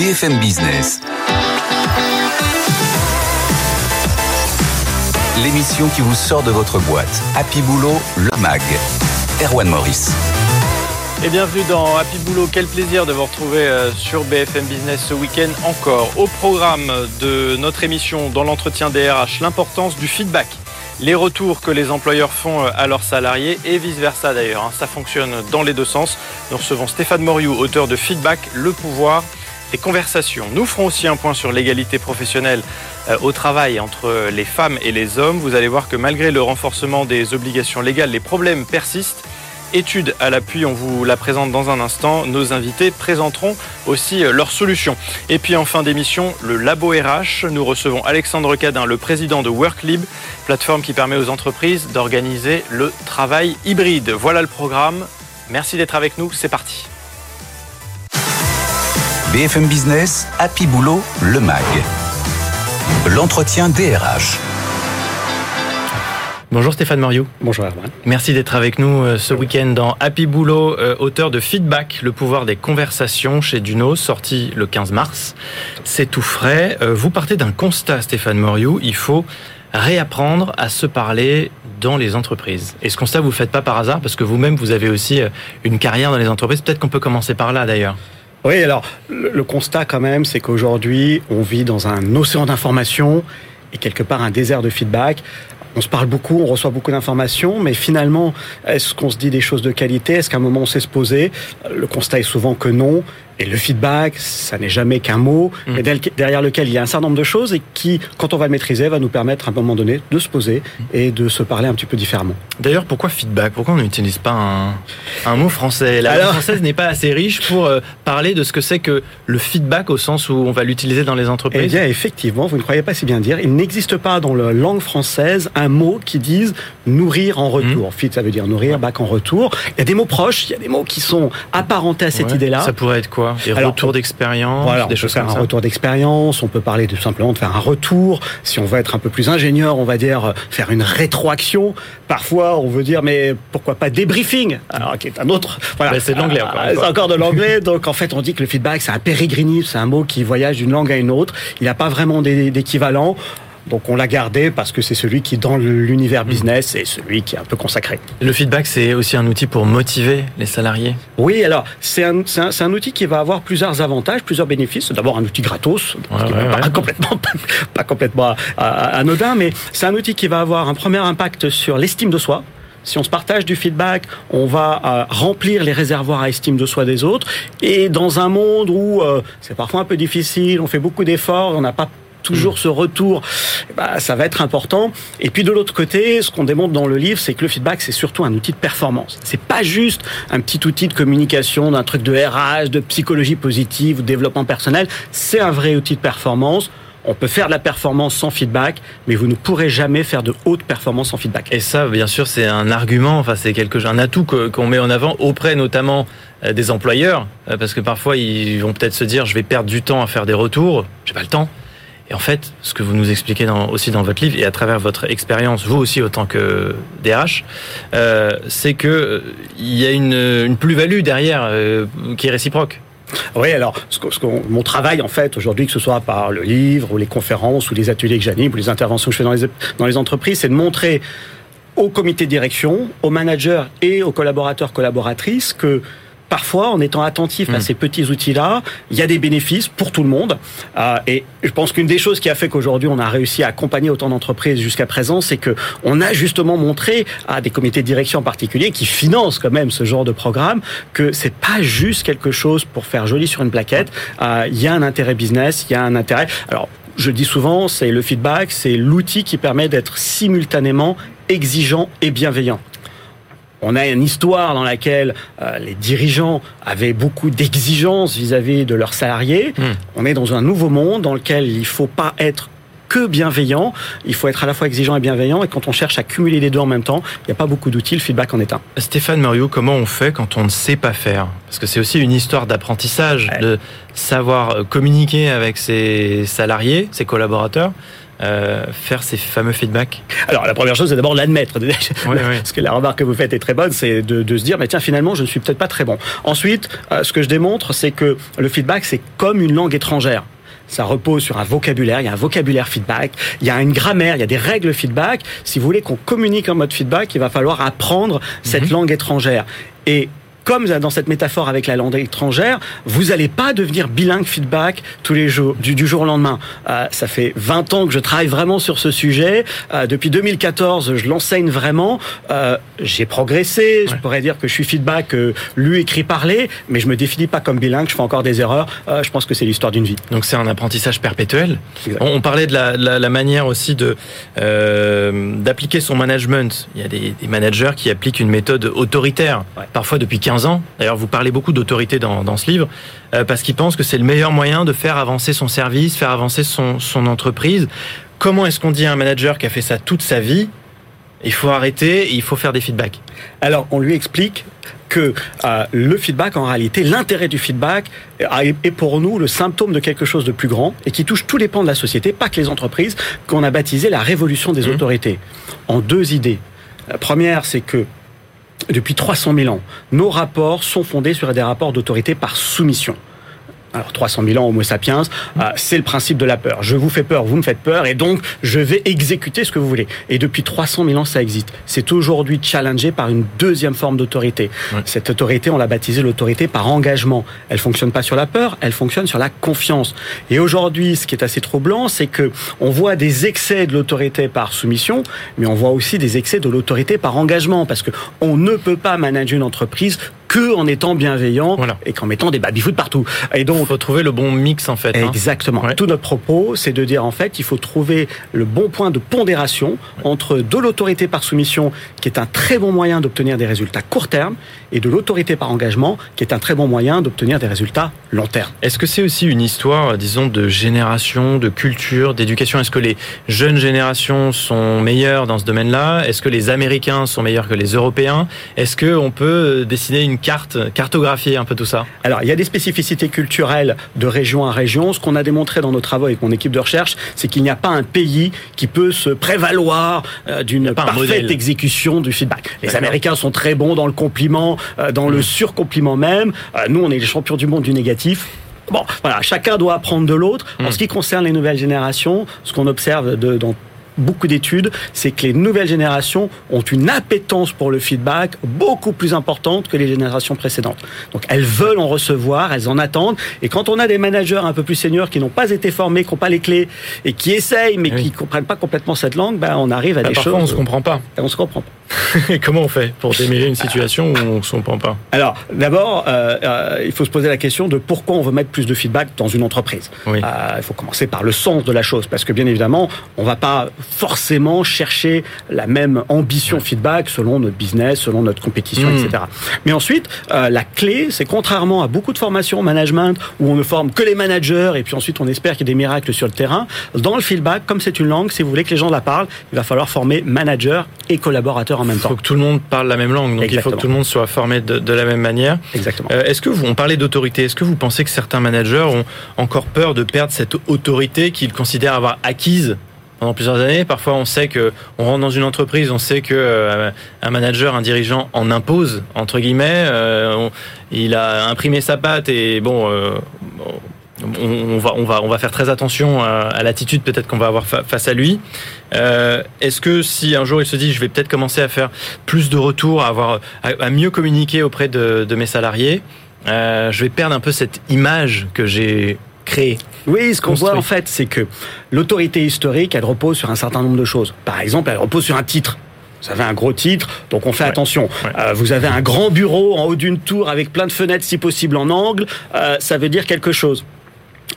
BFM Business. L'émission qui vous sort de votre boîte. Happy Boulot, le MAG. Erwan Maurice. Et bienvenue dans Happy Boulot. Quel plaisir de vous retrouver euh, sur BFM Business ce week-end encore. Au programme de notre émission dans l'entretien DRH, l'importance du feedback les retours que les employeurs font euh, à leurs salariés et vice-versa d'ailleurs. Hein. Ça fonctionne dans les deux sens. Nous recevons Stéphane Moriou, auteur de Feedback, le pouvoir des conversations. Nous ferons aussi un point sur l'égalité professionnelle euh, au travail entre les femmes et les hommes. Vous allez voir que malgré le renforcement des obligations légales, les problèmes persistent étude à l'appui, on vous la présente dans un instant. Nos invités présenteront aussi euh, leurs solutions. Et puis en fin d'émission, le Labo RH. Nous recevons Alexandre Cadin, le président de WorkLib, plateforme qui permet aux entreprises d'organiser le travail hybride. Voilà le programme. Merci d'être avec nous. C'est parti. BFM Business, Happy Boulot, le MAG. L'entretien DRH. Bonjour Stéphane Moriou. Bonjour Herman. Merci d'être avec nous euh, ce week-end dans Happy Boulot, euh, auteur de Feedback, le pouvoir des conversations chez Duno, sorti le 15 mars. C'est tout frais. Euh, vous partez d'un constat, Stéphane Moriou. Il faut réapprendre à se parler dans les entreprises. Et ce constat, vous ne le faites pas par hasard, parce que vous-même, vous avez aussi une carrière dans les entreprises. Peut-être qu'on peut commencer par là, d'ailleurs. Oui, alors, le constat quand même, c'est qu'aujourd'hui, on vit dans un océan d'informations et quelque part un désert de feedback. On se parle beaucoup, on reçoit beaucoup d'informations, mais finalement, est-ce qu'on se dit des choses de qualité? Est-ce qu'à un moment on sait se poser? Le constat est souvent que non. Et le feedback, ça n'est jamais qu'un mot, mm. mais derrière lequel il y a un certain nombre de choses et qui, quand on va le maîtriser, va nous permettre à un moment donné de se poser et de se parler un petit peu différemment. D'ailleurs, pourquoi feedback? Pourquoi on n'utilise pas un, mot français? La langue française n'est pas assez riche pour euh, parler de ce que c'est que le feedback au sens où on va l'utiliser dans les entreprises? Eh bien, effectivement, vous ne croyez pas si bien dire. Il n'existe pas dans la langue française un mot qui dise nourrir en retour. Mm. Feed, ça veut dire nourrir, back en retour. Il y a des mots proches, il y a des mots qui sont apparentés à cette idée-là. Ça pourrait être quoi? Des retours d'expérience, voilà, des choses faire un retour d'expérience. On peut parler tout simplement de faire un retour. Si on veut être un peu plus ingénieur, on va dire euh, faire une rétroaction. Parfois, on veut dire mais pourquoi pas débriefing? Alors qui est un autre. Voilà, c'est de l'anglais encore. C'est encore de l'anglais. donc en fait, on dit que le feedback c'est un pérégrinisme, c'est un mot qui voyage d'une langue à une autre. Il n'y a pas vraiment d'équivalent. Donc on l'a gardé parce que c'est celui qui, dans l'univers business, est celui qui est un peu consacré. Le feedback, c'est aussi un outil pour motiver les salariés Oui, alors c'est un, un, outil qui va avoir plusieurs avantages, plusieurs bénéfices. C'est d'abord un outil gratos, Pas, complètement, pas complètement anodin, mais c'est un outil qui va avoir un premier impact sur l'estime de soi. Si on se partage du feedback, on va euh, remplir les réservoirs à estime de soi des autres. Et dans un monde où euh, c'est parfois un peu difficile, on fait beaucoup d'efforts, on n'a pas toujours ce retour, bah, ça va être important. Et puis de l'autre côté, ce qu'on démontre dans le livre, c'est que le feedback, c'est surtout un outil de performance. C'est pas juste un petit outil de communication, d'un truc de RH, de psychologie positive ou de développement personnel. C'est un vrai outil de performance. On peut faire de la performance sans feedback, mais vous ne pourrez jamais faire de haute performance sans feedback. Et ça, bien sûr, c'est un argument, enfin, c'est quelque un atout qu'on met en avant auprès notamment euh, des employeurs, euh, parce que parfois ils vont peut-être se dire, je vais perdre du temps à faire des retours, j'ai pas le temps. Et en fait, ce que vous nous expliquez aussi dans votre livre et à travers votre expérience, vous aussi autant que DRH, euh, c'est que euh, il y a une, plus-value derrière euh, qui est réciproque. Oui, alors mon travail en fait aujourd'hui, que ce soit par le livre ou les conférences ou les ateliers que j'anime ou les interventions que je fais dans les, dans les entreprises, c'est de montrer au comité de direction, aux managers et aux collaborateurs collaboratrices que parfois, en étant attentif à hmm. ces petits outils-là, il y a des bénéfices pour tout le monde. Euh, et je pense qu'une des choses qui a fait qu'aujourd'hui on a réussi à accompagner autant d'entreprises jusqu'à présent, c'est que on a justement montré à des comités de direction en particulier qui financent quand même ce genre de programme que c'est pas juste quelque chose pour faire joli sur une plaquette. Euh, il y a un intérêt business, il y a un intérêt. Alors je dis souvent, c'est le feedback, c'est l'outil qui permet d'être simultanément exigeant et bienveillant. On a une histoire dans laquelle euh, les dirigeants avaient beaucoup d'exigences vis-à-vis de leurs salariés. Hmm. On est dans un nouveau monde dans lequel il ne faut pas être que bienveillant, il faut être à la fois exigeant et bienveillant, et quand on cherche à cumuler les deux en même temps, il n'y a pas beaucoup d'outils, le feedback en est un. Stéphane Mario, comment on fait quand on ne sait pas faire? Parce que c'est aussi une histoire d'apprentissage, de savoir communiquer avec ses salariés, ses collaborateurs, euh, faire ces fameux feedbacks Alors la première chose, c'est d'abord l'admettre. Parce que la remarque que vous faites est très bonne, c'est de, se dire, mais tiens, finalement, je ne suis peut-être pas très bon. Ensuite, euh, ce que je démontre, c'est que le feedback, c'est comme une langue étrangère ça repose sur un vocabulaire, il y a un vocabulaire feedback, il y a une grammaire, il y a des règles feedback. Si vous voulez qu'on communique en mode feedback, il va falloir apprendre cette mhm. langue étrangère. Et comme dans cette métaphore avec la langue étrangère, vous n'allez pas devenir bilingue feedback tous les jours, du, jour au lendemain. Euh, ça fait 20 ans que je travaille vraiment sur ce sujet. Euh, depuis 2014, je l'enseigne vraiment. Euh, j'ai progressé. Je pourrais dire que je suis feedback lu, écrit, parlé, mais je me définis pas comme bilingue. Je fais encore des erreurs. je pense que c'est l'histoire d'une vie. Donc c'est un apprentissage perpétuel. On, parlait de la, manière aussi de d'appliquer son management. Il y a des, managers qui appliquent une méthode autoritaire, parfois depuis 15 ans. D'ailleurs, vous parlez beaucoup d'autorité dans, ce livre, euh, parce qu'il pense que c'est le meilleur moyen de faire avancer son service, faire avancer son, entreprise. Comment est-ce qu'on dit à un manager qui a fait ça toute sa vie il faut arrêter, il faut faire des feedbacks? Alors, on lui explique que euh, le feedback, en réalité, l'intérêt du feedback est pour nous le symptôme de quelque chose de plus grand et qui touche tous les pans de la société, pas que les entreprises, qu'on a baptisé la révolution des mmh. autorités. En deux idées. La première, c'est que depuis 300 000 ans. Nos rapports sont fondés sur des rapports d'autorité par soumission alors 300 000 ans Homo sapiens, euh, c'est le principe de la peur. Je vous fais peur, vous me faites peur, et donc je vais exécuter ce que vous voulez. Et depuis 300 000 ans, ça existe. C'est aujourd'hui challengé par une deuxième forme d'autorité. Cette autorité, on l'a baptisée l'autorité par engagement. Elle fonctionne pas sur la peur, elle fonctionne sur la confiance. Et aujourd'hui, ce qui est assez troublant, c'est que on voit des excès de l'autorité par soumission, mais on voit aussi des excès de l'autorité par engagement, parce que on ne peut pas manager une entreprise que en étant bienveillant et qu'en mettant des baby-foot partout. Et donc, il faut trouver le bon mix en fait. Hein. Exactement. Tout notre propos, c'est de dire en fait, il faut trouver le bon point de pondération entre de l'autorité par soumission, qui est un très bon moyen d'obtenir des résultats court terme, et de l'autorité par engagement, qui est un très bon moyen d'obtenir des résultats long terme. Est-ce que c'est aussi une histoire, disons, de génération, de culture, d'éducation? Est-ce que les jeunes générations sont meilleures dans ce domaine-là? Est-ce que les Américains sont meilleurs que les Européens? Est-ce qu'on peut dessiner une carte, cartographier un peu tout ça Alors, il y a des spécificités culturelles de région à région. Ce qu'on a démontré dans nos travaux avec mon équipe de recherche, c'est qu'il n'y a pas un pays qui peut se prévaloir euh, d'une parfaite exécution du feedback. Les Américains sont très bons dans le compliment, euh, dans le mmh. surcompliment même. Euh, nous, on est les champions du monde du négatif. Bon, voilà, chacun doit apprendre de l'autre. En mmh. ce qui concerne les nouvelles générations, ce qu'on observe de, dans beaucoup d'études, c'est que les nouvelles générations ont une appétence pour le feedback beaucoup plus importante que les générations précédentes. Donc elles veulent en recevoir, elles en attendent. Et quand on a des managers un peu plus seniors qui n'ont pas été formés, qui n'ont pas les clés et qui essayent mais qui ne comprennent pas complètement cette langue, ben on arrive à bah, des parfois choses. on se comprend pas. On se comprend pas. Et comment on fait pour démêler une situation où on ne se comprend pas Alors, d'abord, euh, euh, il faut se poser la question de pourquoi on veut mettre plus de feedback dans une entreprise. Euh, il faut commencer par le sens de la chose, parce que bien évidemment, on ne va pas forcément chercher la même ambition feedback selon notre business, selon notre compétition, hmm. etc. Mais ensuite, la clé, c'est contrairement à beaucoup de formations en management où on ne forme que les managers et puis ensuite on espère qu'il y ait des miracles sur le terrain, dans le feedback, comme c'est une langue, si vous voulez que les gens la parlent, il va falloir former managers et collaborateurs en même temps. Il faut que tout le monde parle la même langue, donc il faut que tout le monde soit formé de, la même manière. Exactement. Euh, est-ce que vous, on parlait d'autorité, est-ce que vous pensez que certains managers ont encore peur de perdre cette autorité qu'ils considèrent avoir acquise pendant plusieurs années? Parfois, on sait que on rentre dans une entreprise, on sait que euh, un manager, un dirigeant en impose entre guillemets. Euh, il a imprimé sa patte et bon, on, va, on, va, on va faire très attention à, l'attitude peut-être qu'on va avoir face à lui. Euh, est-ce que si un jour il se dit je vais peut-être commencer à faire plus de retours, à, avoir, à, mieux communiquer auprès de, mes salariés, euh, je vais perdre un peu cette image que j'ai créée oui, ce qu'on voit en fait, c'est que l'autorité historique, elle repose sur un certain nombre de choses. Par exemple, elle repose sur un titre. Vous avez un gros titre, donc on fait attention. Euh, vous avez un grand bureau en haut d'une tour avec plein de fenêtres, si possible en angle. ça veut dire quelque chose.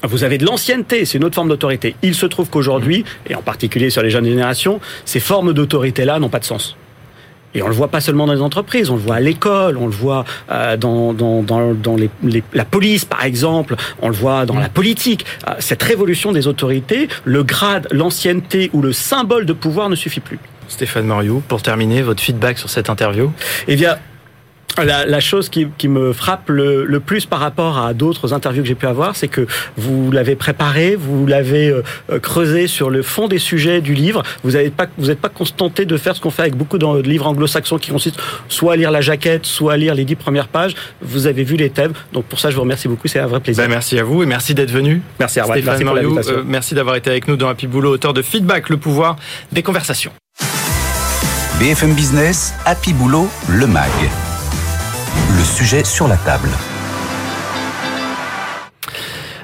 Vous avez de l'ancienneté, c'est une autre forme d'autorité. Il se trouve qu'aujourd'hui, et en particulier sur les jeunes générations, ces formes d'autorité-là n'ont pas de sens. Et on le voit pas seulement dans les entreprises, on le voit à l'école, on le voit euh, dans, dans, dans, dans les, la police, par exemple, on le voit dans la politique. Euh, cette révolution des autorités, le grade, l'ancienneté ou le symbole de pouvoir ne suffit plus. Stéphane Moriou, pour terminer, votre feedback sur cette interview? Eh bien, la, chose qui, me frappe le, plus par rapport à d'autres interviews que j'ai pu avoir, c'est que vous l'avez préparé, vous l'avez euh, creusé sur le fond des sujets du livre. Vous n'êtes pas, vous pas contenté de faire ce qu'on fait avec beaucoup de livres anglo-saxons qui consistent soit à lire la jaquette, soit à lire les dix premières pages. Vous avez vu les thèmes. Donc pour ça, je vous remercie beaucoup. C'est un vrai plaisir. Ben, merci à vous et merci d'être venu. Merci à vous. Stéphane merci, euh, merci d'avoir été avec nous dans Happy Boulot, auteur de Feedback, le pouvoir des conversations. BFM Business, Happy Boulot, le MAG le sujet sur la table.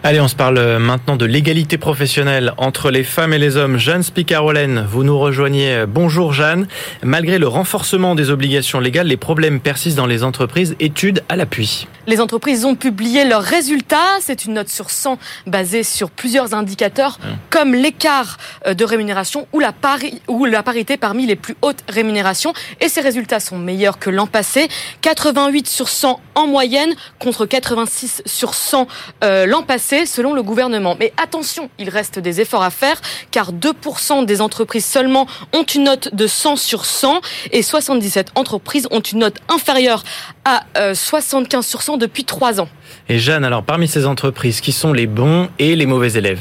Allez, on se parle euh, maintenant de l'égalité professionnelle entre les femmes et les hommes. Jeanne Spicarolène, vous nous rejoignez. Bonjour Jeanne. Malgré le renforcement des obligations légales, les problèmes persistent dans les entreprises. Études à l'appui. Les entreprises ont publié leurs résultats. C'est une note sur 100 basée sur plusieurs indicateurs comme l'écart euh, de rémunération ou la, ou la parité parmi les plus hautes rémunérations. Et ces résultats sont meilleurs que l'an passé. 88 sur 100 en moyenne contre 86 sur 100 euh, l'an passé selon le gouvernement. Mais attention, il reste des efforts à faire car 2% des entreprises seulement ont une note de 100 sur 100 et 77 entreprises ont une note inférieure à 75 euh, sur 100 depuis 3 ans. Et Jeanne, alors parmi ces entreprises, qui sont les bons et les mauvais élèves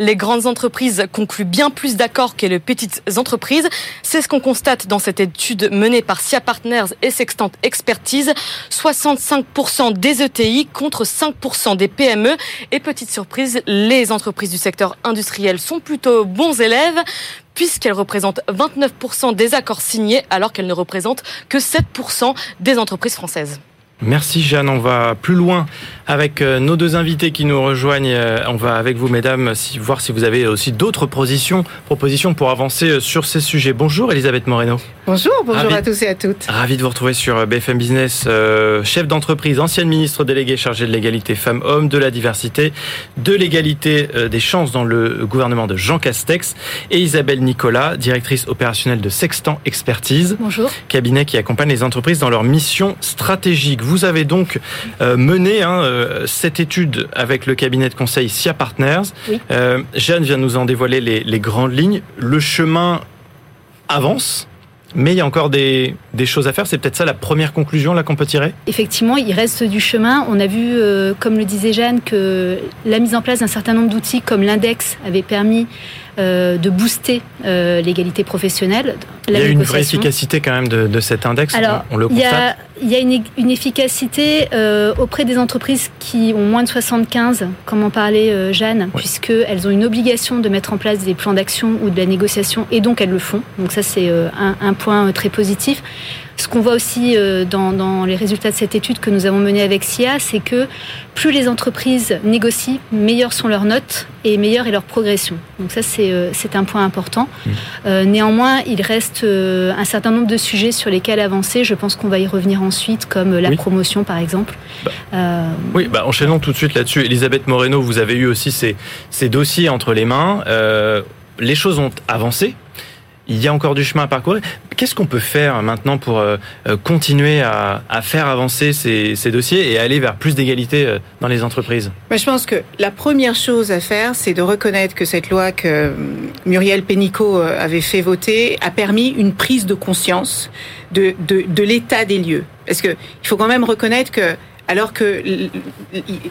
les grandes entreprises concluent bien plus d'accords que les petites entreprises. C'est ce qu'on constate dans cette étude menée par SIA Partners et Sextant Expertise. 65% des ETI contre 5% des PME. Et petite surprise, les entreprises du secteur industriel sont plutôt bons élèves puisqu'elles représentent 29% des accords signés alors qu'elles ne représentent que 7% des entreprises françaises. Merci Jeanne, on va plus loin avec euh, nos deux invités qui nous rejoignent. Euh, on va avec vous mesdames voir si vous avez aussi d'autres propositions, pour avancer euh, sur ces sujets. Bonjour Elisabeth Moreno. Bonjour, bonjour à tous et à toutes. Ravi de vous retrouver sur BFM Business, chef d'entreprise, ancienne ministre déléguée chargée de l'égalité femmes-hommes, de la diversité, de l'égalité des chances dans le gouvernement de Jean Castex et Isabelle Nicolas, directrice opérationnelle de Sextant Expertise. Bonjour. Cabinet qui accompagne les entreprises dans leur mission stratégique. Vous avez donc mené hein, euh, cette étude avec le cabinet de conseil SIA Partners. Euh, Jeanne vient nous en dévoiler les, grandes lignes. Le chemin avance. Mais il y a encore des, choses à faire. C'est peut-être ça la première conclusion qu'on peut tirer? Effectivement, il reste du chemin. On a vu, euh, comme le disait Jeanne, que la mise en place d'un certain nombre d'outils comme l'index avait permis de booster euh, l'égalité professionnelle. Il y a une vraie efficacité quand même de, cet index, Alors, on, le constate. Il y a, une, efficacité euh, auprès des entreprises qui ont moins de 75, comme en parlait Jeanne, puisqu'elles ont une obligation de mettre en place des plans d'action ou de la négociation, et donc elles le font. Donc ça, c'est un, un point très positif. Ce qu'on voit aussi euh, dans, les résultats de cette étude que nous avons menée avec SIA, c'est que plus les entreprises négocient, meilleures sont leurs notes et meilleure est leur progression. Donc ça, c'est euh, un point important. Mmh. Euh, néanmoins, il reste un certain nombre de sujets sur lesquels avancer. Je pense qu'on va y revenir ensuite, comme la promotion, par exemple. Bah, oui, bah, enchaînons tout de suite là-dessus. Elisabeth Moreno, vous avez eu aussi ces, ces dossiers entre les mains. les choses ont avancé il y a encore du chemin à parcourir. Qu'est-ce qu'on peut faire maintenant pour euh, euh, continuer à, faire avancer ces, dossiers et aller vers plus d'égalité euh, dans les entreprises? Je pense que la première chose à faire, c'est de reconnaître que cette loi que Muriel Pénicaud avait fait voter a permis une prise de conscience de, de, de l'état des lieux. Parce qu'il faut quand même reconnaître que alors que,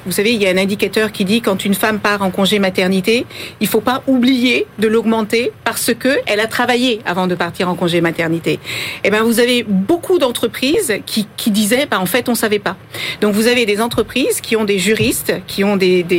vous savez, il y a un indicateur qui dit quand une femme part en congé maternité, il faut pas oublier de l'augmenter parce que elle a travaillé avant de partir en congé maternité. Eh ben, vous avez beaucoup d'entreprises qui, disaient, ben, en fait, on savait pas. Donc, vous avez des entreprises qui ont des juristes, qui ont des,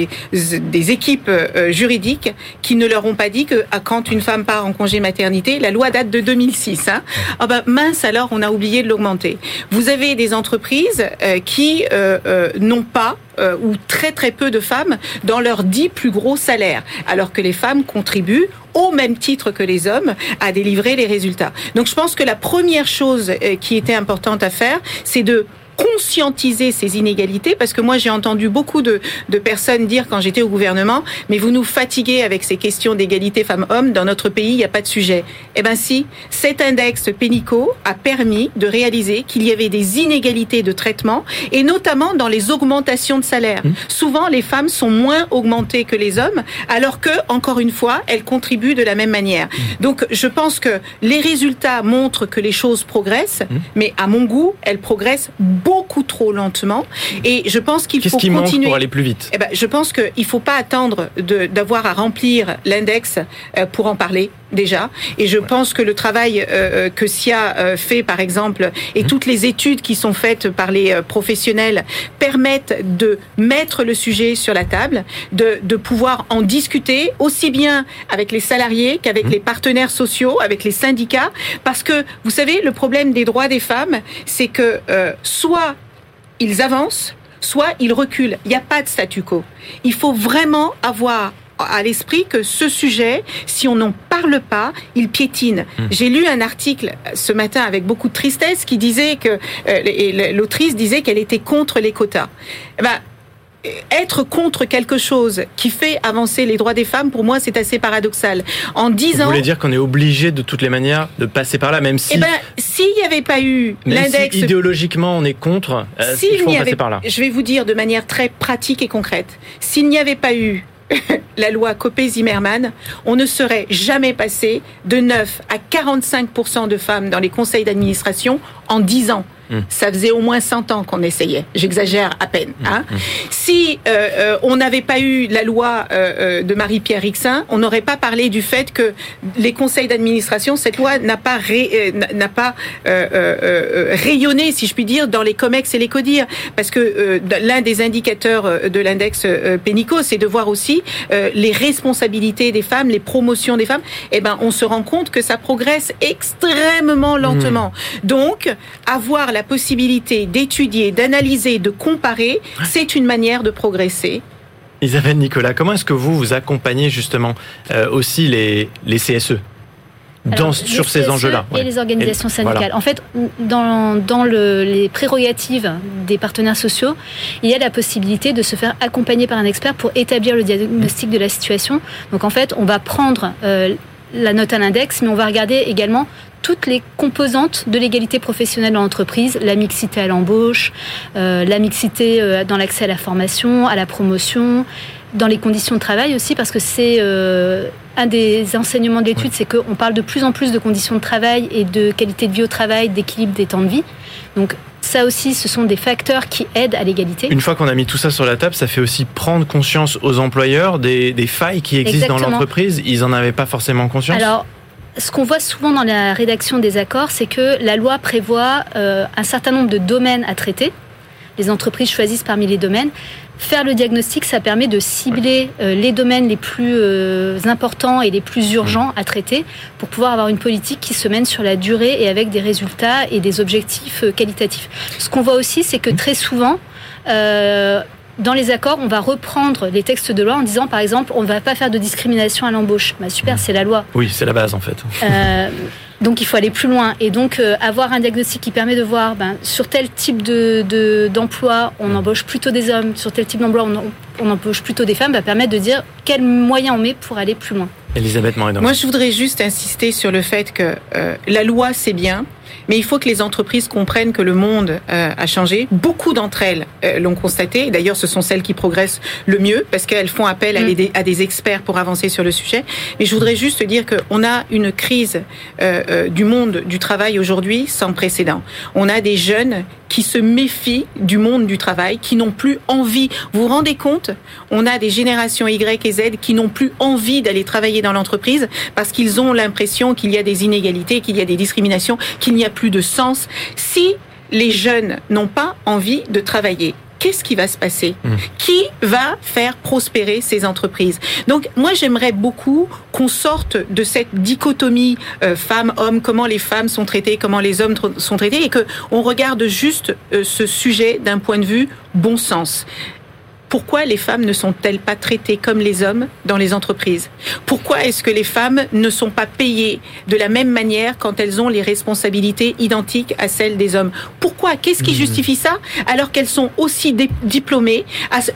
équipes euh, juridiques qui ne leur ont pas dit que ah, quand une femme part en congé maternité, la loi date de 2006. Hein, ah ben, mince, alors on a oublié de l'augmenter. Vous avez des entreprises euh, qui euh, n'ont pas euh, ou très très peu de femmes dans leurs dix plus gros salaires, alors que les femmes contribuent au même titre que les hommes à délivrer les résultats. Donc je pense que la première chose qui était importante à faire, c'est de conscientiser ces inégalités parce que moi j'ai entendu beaucoup de, de, personnes dire quand j'étais au gouvernement mais vous nous fatiguez avec ces questions d'égalité femmes-hommes dans notre pays il n'y a pas de sujet. Eh ben si, cet index Pénico a permis de réaliser qu'il y avait des inégalités de traitement et notamment dans les augmentations de salaire. Mmh. Souvent les femmes sont moins augmentées que les hommes alors que encore une fois elles contribuent de la même manière. Mmh. Donc je pense que les résultats montrent que les choses progressent mmh. mais à mon goût elles progressent beaucoup beaucoup trop lentement. Et je pense qu'il faut qui continuer. pour aller plus vite? Eh ben, je pense qu'il ne faut pas attendre d'avoir à remplir l'index euh, pour en parler déjà. Et je pense que le travail euh, euh, que SIA euh, fait, par exemple, et toutes les études qui sont faites par les euh, professionnels permettent de mettre le sujet sur la table, de, de pouvoir en discuter aussi bien avec les salariés qu'avec les partenaires sociaux, avec les syndicats, parce que vous savez, le problème des droits des femmes, c'est que soit ils avancent, soit ils reculent. Il n'y a pas de statu quo. Il faut vraiment avoir à l'esprit que ce sujet, si on n'en parle pas, il piétine. J'ai lu un article ce matin avec beaucoup de tristesse qui disait que euh, l'autrice disait qu'elle était contre les quotas. Eh ben, être contre quelque chose qui fait avancer les droits des femmes, pour moi, c'est assez paradoxal. En Vous dix ans, voulez dire qu'on est obligé de toutes les manières de passer par là, même si, eh ben, s'il n'y avait pas eu même si l'index idéologiquement on est contre, euh, S'il il faut passer avait- par là. Je vais vous dire de manière très pratique et concrète. S'il n'y avait pas eu la loi Copé-Zimmermann, on ne serait jamais passé de 9 à 45% de femmes dans les conseils d'administration en 10 ans. Hmm. Ça faisait au moins 100 ans qu'on essayait. J'exagère à peine. Hein. Si euh, euh, on n'avait pas eu la loi euh, de Marie-Pierre Rixin, on n'aurait pas parlé du fait que les conseils d'administration, cette loi n'a pas ré- n'a- n'a pas euh, rayonné, si je puis dire, dans les comex et les codir, parce que euh, l'un des indicateurs de l'index euh, Pénico, c'est de voir aussi euh, les responsabilités des femmes, les promotions des femmes. Eh ben, on se rend compte que ça progresse extrêmement lentement. Donc, avoir la possibilité d'étudier, d'analyser, de comparer, c'est une manière de progresser. Isabelle Nicolas, comment est-ce que vous vous accompagnez justement euh, aussi les, les CSE dans, Alors, sur ces CSE enjeux-là Et ouais. les organisations syndicales. voilà. En fait, dans, dans le- les prérogatives des partenaires sociaux, il y a la possibilité de se faire accompagner par un expert pour établir le diagnostic de la situation. Donc en fait, on va prendre euh, la note à l'index, mais on va regarder également toutes les composantes de l'égalité professionnelle dans l'entreprise, la mixité à l'embauche, euh, la mixité euh, dans l'accès à la formation, à la promotion, dans les conditions de travail aussi, parce que c'est euh, un des enseignements de l'étude, c'est qu'on parle de plus en plus de conditions de travail et de qualité de vie au travail, d'équilibre des temps de vie. Donc ça aussi, ce sont des facteurs qui aident à l'égalité. Une fois qu'on a mis tout ça sur la table, ça fait aussi prendre conscience aux employeurs des, des failles qui existent dans l'entreprise. Ils en avaient pas forcément conscience. Alors, ce qu'on voit souvent dans la rédaction des accords, c'est que la loi prévoit euh, un certain nombre de domaines à traiter. Les entreprises choisissent parmi les domaines. Faire le diagnostic, ça permet de cibler euh, les domaines les plus euh, importants et les plus urgents à traiter pour pouvoir avoir une politique qui se mène sur la durée et avec des résultats et des objectifs qualitatifs. Ce qu'on voit aussi, c'est que très souvent, dans les accords, on va reprendre les textes de loi en disant, par exemple, on ne va pas faire de discrimination à l'embauche. Bah, super, c'est la loi. Oui, c'est la base en fait. Euh, donc il faut aller plus loin et donc euh, avoir un diagnostic qui permet de voir ben, sur tel type de de- d'emploi on embauche plutôt des hommes, sur tel type d'emploi on embauche plutôt des femmes, va permettre de dire quels moyens on met pour aller plus loin. Elisabeth Moreno. Moi, je voudrais juste insister sur le fait que euh, la loi, c'est bien, mais il faut que les entreprises comprennent que le monde euh, a changé. Beaucoup d'entre elles euh, l'ont constaté. D'ailleurs, ce sont celles qui progressent le mieux parce qu'elles font appel à, Mm. les- à des experts pour avancer sur le sujet. Mais je voudrais juste dire qu'on a une crise euh, du monde du travail aujourd'hui sans précédent. On a des jeunes qui se méfient du monde du travail, qui n'ont plus envie. Vous vous rendez compte? On a des générations Y et Z qui n'ont plus envie d'aller travailler dans l'entreprise parce qu'ils ont l'impression qu'il y a des inégalités, qu'il y a des discriminations, qu'il n'y a plus de sens. Si les jeunes n'ont pas envie de travailler, qu'est-ce qui va se passer Mm. Qui va faire prospérer ces entreprises Donc moi j'aimerais beaucoup qu'on sorte de cette dichotomie euh, femmes-hommes, comment les femmes sont traitées, comment les hommes sont traités, et que on regarde juste euh, ce sujet d'un point de vue bon sens. Pourquoi les femmes ne sont-elles pas traitées comme les hommes dans les entreprises? Pourquoi est-ce que les femmes ne sont pas payées de la même manière quand elles ont les responsabilités identiques à celles des hommes? Pourquoi? Qu'est-ce qui justifie ça? Alors qu'elles sont aussi diplômées,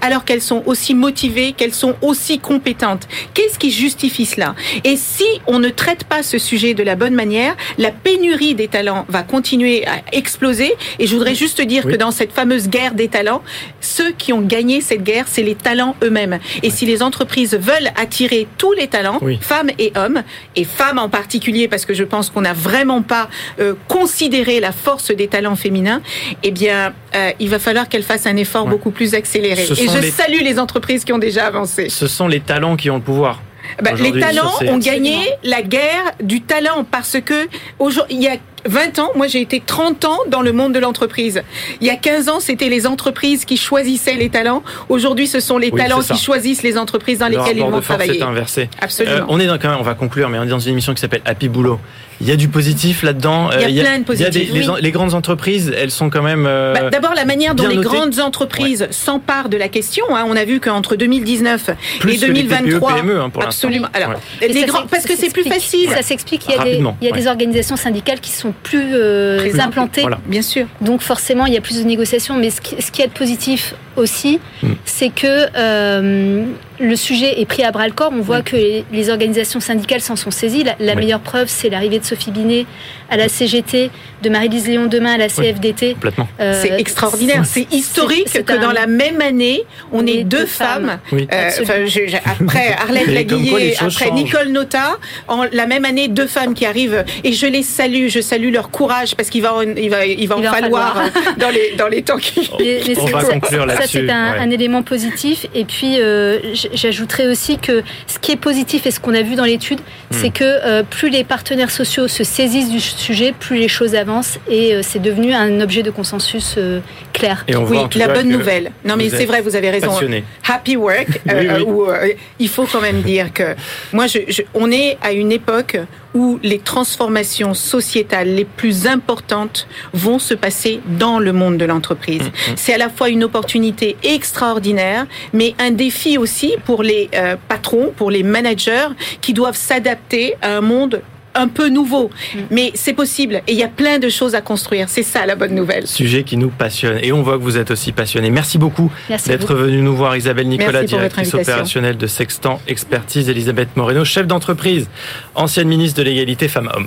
alors qu'elles sont aussi motivées, qu'elles sont aussi compétentes. Qu'est-ce qui justifie cela? Et si on ne traite pas ce sujet de la bonne manière, la pénurie des talents va continuer à exploser. Et je voudrais juste dire Oui. que dans cette fameuse guerre des talents, ceux qui ont gagné cette guerre, c'est les talents eux-mêmes. Et si les entreprises veulent attirer tous les talents, Oui. femmes et hommes, et femmes en particulier, parce que je pense qu'on n'a vraiment pas euh, considéré la force des talents féminins, eh bien, euh, il va falloir qu'elles fassent un effort Ouais. beaucoup plus accéléré. Ce Et je les- salue les entreprises qui ont déjà avancé. Ce sont les talents qui ont le pouvoir. Bah, les talents ont gagné la guerre du talent parce que aujourd'hui, il y a 20 ans, moi j'ai été 30 ans dans le monde de l'entreprise. Il y a 15 ans, c'était les entreprises qui choisissaient les talents. Aujourd'hui, ce sont les Oui, talents c'est qui choisissent les entreprises dans Le lesquelles ils vont travailler. est inversé. Absolument. Euh, on est dans, quand même, on va conclure, mais on est dans une émission qui s'appelle Happy Boulot. Il y a du positif là-dedans. Il y a Euh, plein de il y a des- positifs, les, les grandes entreprises, elles sont quand même. euh, Bah, D'abord, la manière dont les grandes entreprises s'emparent de la question. hein. On a vu qu'entre 2019 Plus et que les 2023, TPE, PME, hein, pour l'instant. absolument. Alors, Ouais. les grands, parce que c'est plus facile. Ça s'explique qu'il y a, des, Rapidement, il y a des organisations syndicales qui sont plus euh, implantées. Voilà. Bien sûr. Donc forcément, il y a plus de négociations. Mais ce qui, ce qui est positif aussi, Mm. c'est que euh, le sujet est pris à bras le corps. On voit que les, les organisations syndicales s'en sont saisies. La, la Oui. meilleure preuve, c'est l'arrivée de Sophie Binet à la CGT, de Marie-Lise Léon demain à la CFDT. Complètement. Euh, C'est extraordinaire. C'est historique que un- dans la même année, on on ait deux deux femmes. femmes. Oui. Euh, Absolument. enfin, je- je- après les Laguillet, après changent. Nicole Nota, en la même année, deux femmes qui arrivent et je les salue, je salue leur courage parce qu'il va, en- il va, il va en Il va en falloir falloir. dans les dans les temps qui. On c'est- va ça- c'est un, ouais. un élément positif. Et puis, euh, j'ajouterais aussi que ce qui est positif et ce qu'on a vu dans l'étude, Hmm. c'est que euh, plus les partenaires sociaux se saisissent du sujet, plus les choses avancent et euh, c'est devenu un objet de consensus euh, clair. Et on Oui, la bonne nouvelle. Non, mais c'est vrai, vous avez raison. Passionné. Happy Work, euh, Oui, oui. où, euh, il faut quand même dire que moi, je, je- on est à une époque où les transformations sociétales les plus importantes vont se passer dans le monde de l'entreprise. C'est à la fois une opportunité extraordinaire, mais un défi aussi pour les euh, patrons, pour les managers qui doivent s'adapter à un monde un peu nouveau. Mais c'est possible et il y a plein de choses à construire. C'est ça la bonne nouvelle. Sujet qui nous passionne. Et on voit que vous êtes aussi passionné. Merci beaucoup d'être venu nous voir. Isabelle Nicolas, directrice opérationnelle de Sextant Expertise. Elisabeth Moreno, chef d'entreprise, ancienne ministre de l'égalité femmes-hommes.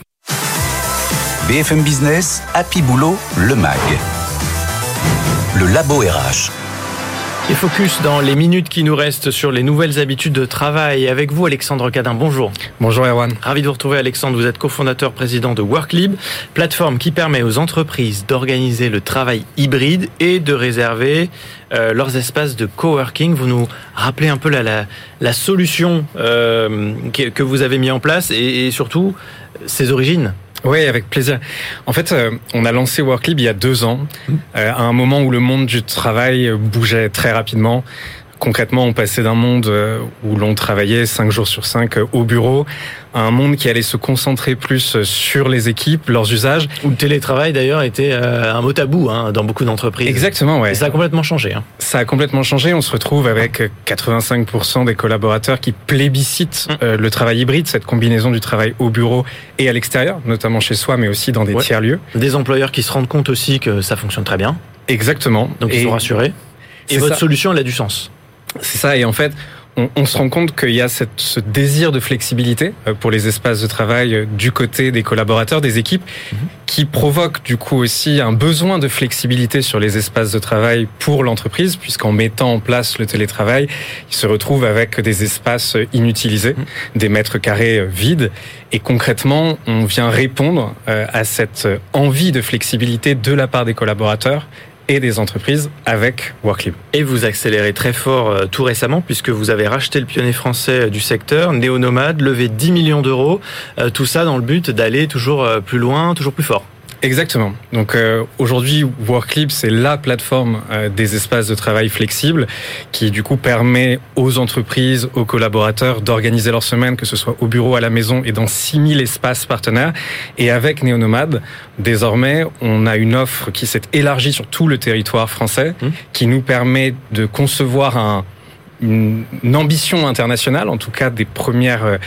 BFM Business, Happy Boulot, le MAG. Le Labo RH. Et focus dans les minutes qui nous restent sur les nouvelles habitudes de travail. Avec vous, Alexandre Cadin. Bonjour. Bonjour Erwan. Ravi de vous retrouver, Alexandre. Vous êtes cofondateur président de Worklib, plateforme qui permet aux entreprises d'organiser le travail hybride et de réserver euh, leurs espaces de coworking. Vous nous rappelez un peu la, la, la solution euh, que, que vous avez mis en place et, et surtout ses origines. Oui, avec plaisir. En fait, euh, on a lancé Worklib il y a deux ans, euh, à un moment où le monde du travail bougeait très rapidement. Concrètement, on passait d'un monde euh, où l'on travaillait cinq jours sur cinq euh, au bureau à un monde qui allait se concentrer plus sur les équipes, leurs usages. Où le télétravail d'ailleurs était euh, un mot tabou hein, dans beaucoup d'entreprises. Exactement, ouais. Et ça a complètement changé. Hein. Ça a complètement changé. On se retrouve avec 85% des collaborateurs qui plébiscitent euh, le travail hybride, cette combinaison du travail au bureau et à l'extérieur, notamment chez soi, mais aussi dans des Ouais. tiers-lieux. Des employeurs qui se rendent compte aussi que ça fonctionne très bien, Exactement. donc ils Et sont rassurés. Et votre ça. solution, elle a du sens. C'est ça. Et en fait, on, on se rend compte qu'il y a cette, ce désir de flexibilité euh, pour les espaces de travail euh, du côté des collaborateurs, des équipes, qui provoque du coup aussi un besoin de flexibilité sur les espaces de travail pour l'entreprise, puisqu'en mettant en place le télétravail, ils se retrouvent avec des espaces euh, inutilisés, des mètres carrés vides. Et concrètement, on vient répondre à cette envie de flexibilité de la part des collaborateurs et des entreprises avec Worklib. Et vous accélérez très fort euh, tout récemment puisque vous avez racheté le pionnier français euh, du secteur, Néonomade, levé 10 millions d'euros, euh, tout ça dans le but d'aller toujours plus loin, toujours plus fort. Exactement. Donc euh, aujourd'hui, Worklib, c'est la plateforme euh, des espaces de travail flexibles qui du coup permet aux entreprises, aux collaborateurs d'organiser leur semaine, que ce soit au bureau, à la maison et dans 6000 espaces partenaires. Et avec Néonomade, désormais, on a une offre qui s'est élargie sur tout le territoire français, Mmh. qui nous permet de concevoir un une, ambition internationale, en tout cas des premières euh,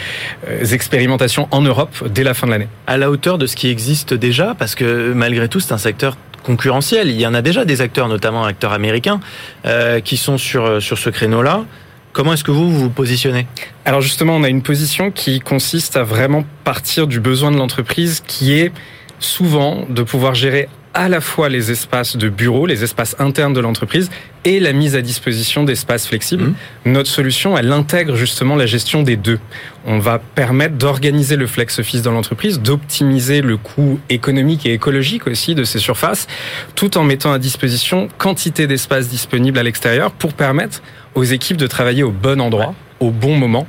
euh, expérimentations en Europe dès la fin de l'année. À la hauteur de ce qui existe déjà, parce que malgré tout, c'est un secteur concurrentiel. Il y en a déjà des acteurs, notamment acteurs américains, euh, qui sont sur, sur ce créneau-là. Comment est-ce que vous vous positionnez? Alors justement, on a une position qui consiste à vraiment partir du besoin de l'entreprise qui est souvent de pouvoir gérer à la fois les espaces de bureau, les espaces internes de l'entreprise et la mise à disposition d'espaces flexibles. Mmh. Notre solution, elle intègre justement la gestion des deux. On va permettre d'organiser le flex office dans l'entreprise, d'optimiser le coût économique et écologique aussi de ces surfaces, tout en mettant à disposition quantité d'espaces disponibles à l'extérieur pour permettre aux équipes de travailler au bon endroit au bon moment.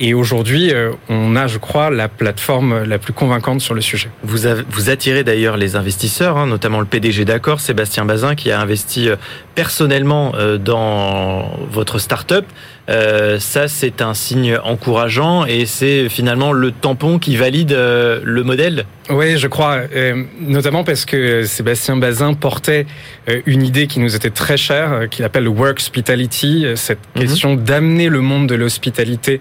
Et aujourd'hui, euh, on a, je crois, la plateforme la plus convaincante sur le sujet. Vous, vous attirez d'ailleurs les investisseurs, hein, notamment le PDG d'accord, Sébastien Bazin, qui a investi euh, personnellement euh, dans votre start-up. ça, c'est un signe encourageant et c'est finalement le tampon qui valide le modèle. Oui, je crois, notamment parce que Sébastien Bazin portait une idée qui nous était très chère, qu'il appelle le work hospitality, cette mhm. question d'amener le monde de l'hospitalité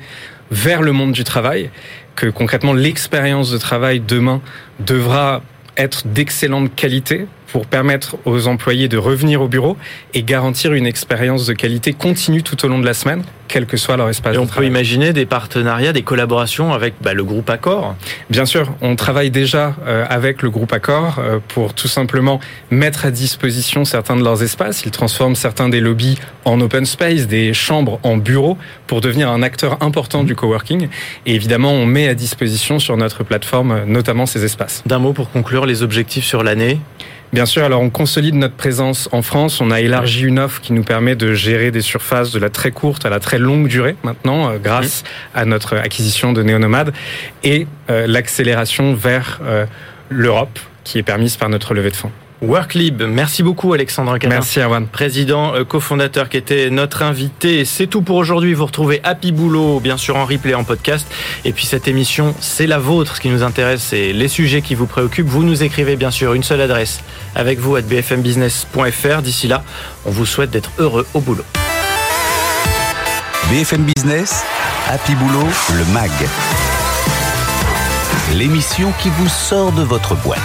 vers le monde du travail, que concrètement l'expérience de travail demain devra être d'excellente qualité pour permettre aux employés de revenir au bureau et garantir une expérience de qualité continue tout au long de la semaine, quel que soit leur espace. Et on peut imaginer des partenariats, des collaborations avec bah, le groupe Accor Bien sûr, on travaille déjà euh, avec le groupe Accor euh, pour tout simplement mettre à disposition certains de leurs espaces. Ils transforment certains des lobbies en open space, des chambres en bureaux pour devenir un acteur important du coworking. Et évidemment, on met à disposition sur notre plateforme euh, notamment ces espaces. D'un mot pour conclure les objectifs sur l'année? Bien sûr, alors on consolide notre présence en France. On a élargi une offre qui nous permet de gérer des surfaces de la très courte à la très longue durée maintenant, euh, grâce à notre acquisition de Néonomade et euh, l'accélération vers euh, l'Europe qui est permise par notre levée de fonds. Worklib. Merci beaucoup Alexandre Catin. Merci Erwan. Président, euh, cofondateur qui était notre invité. C'est tout pour aujourd'hui. Vous retrouvez Happy Boulot, bien sûr en replay, en podcast. Et puis cette émission, c'est la vôtre. Ce qui nous intéresse, c'est les sujets qui vous préoccupent. Vous nous écrivez bien sûr une seule adresse avec vous à bfmbusiness.fr. D'ici là, on vous souhaite d'être heureux au boulot. BFM Business, Happy Boulot, le MAG. L'émission qui vous sort de votre boîte.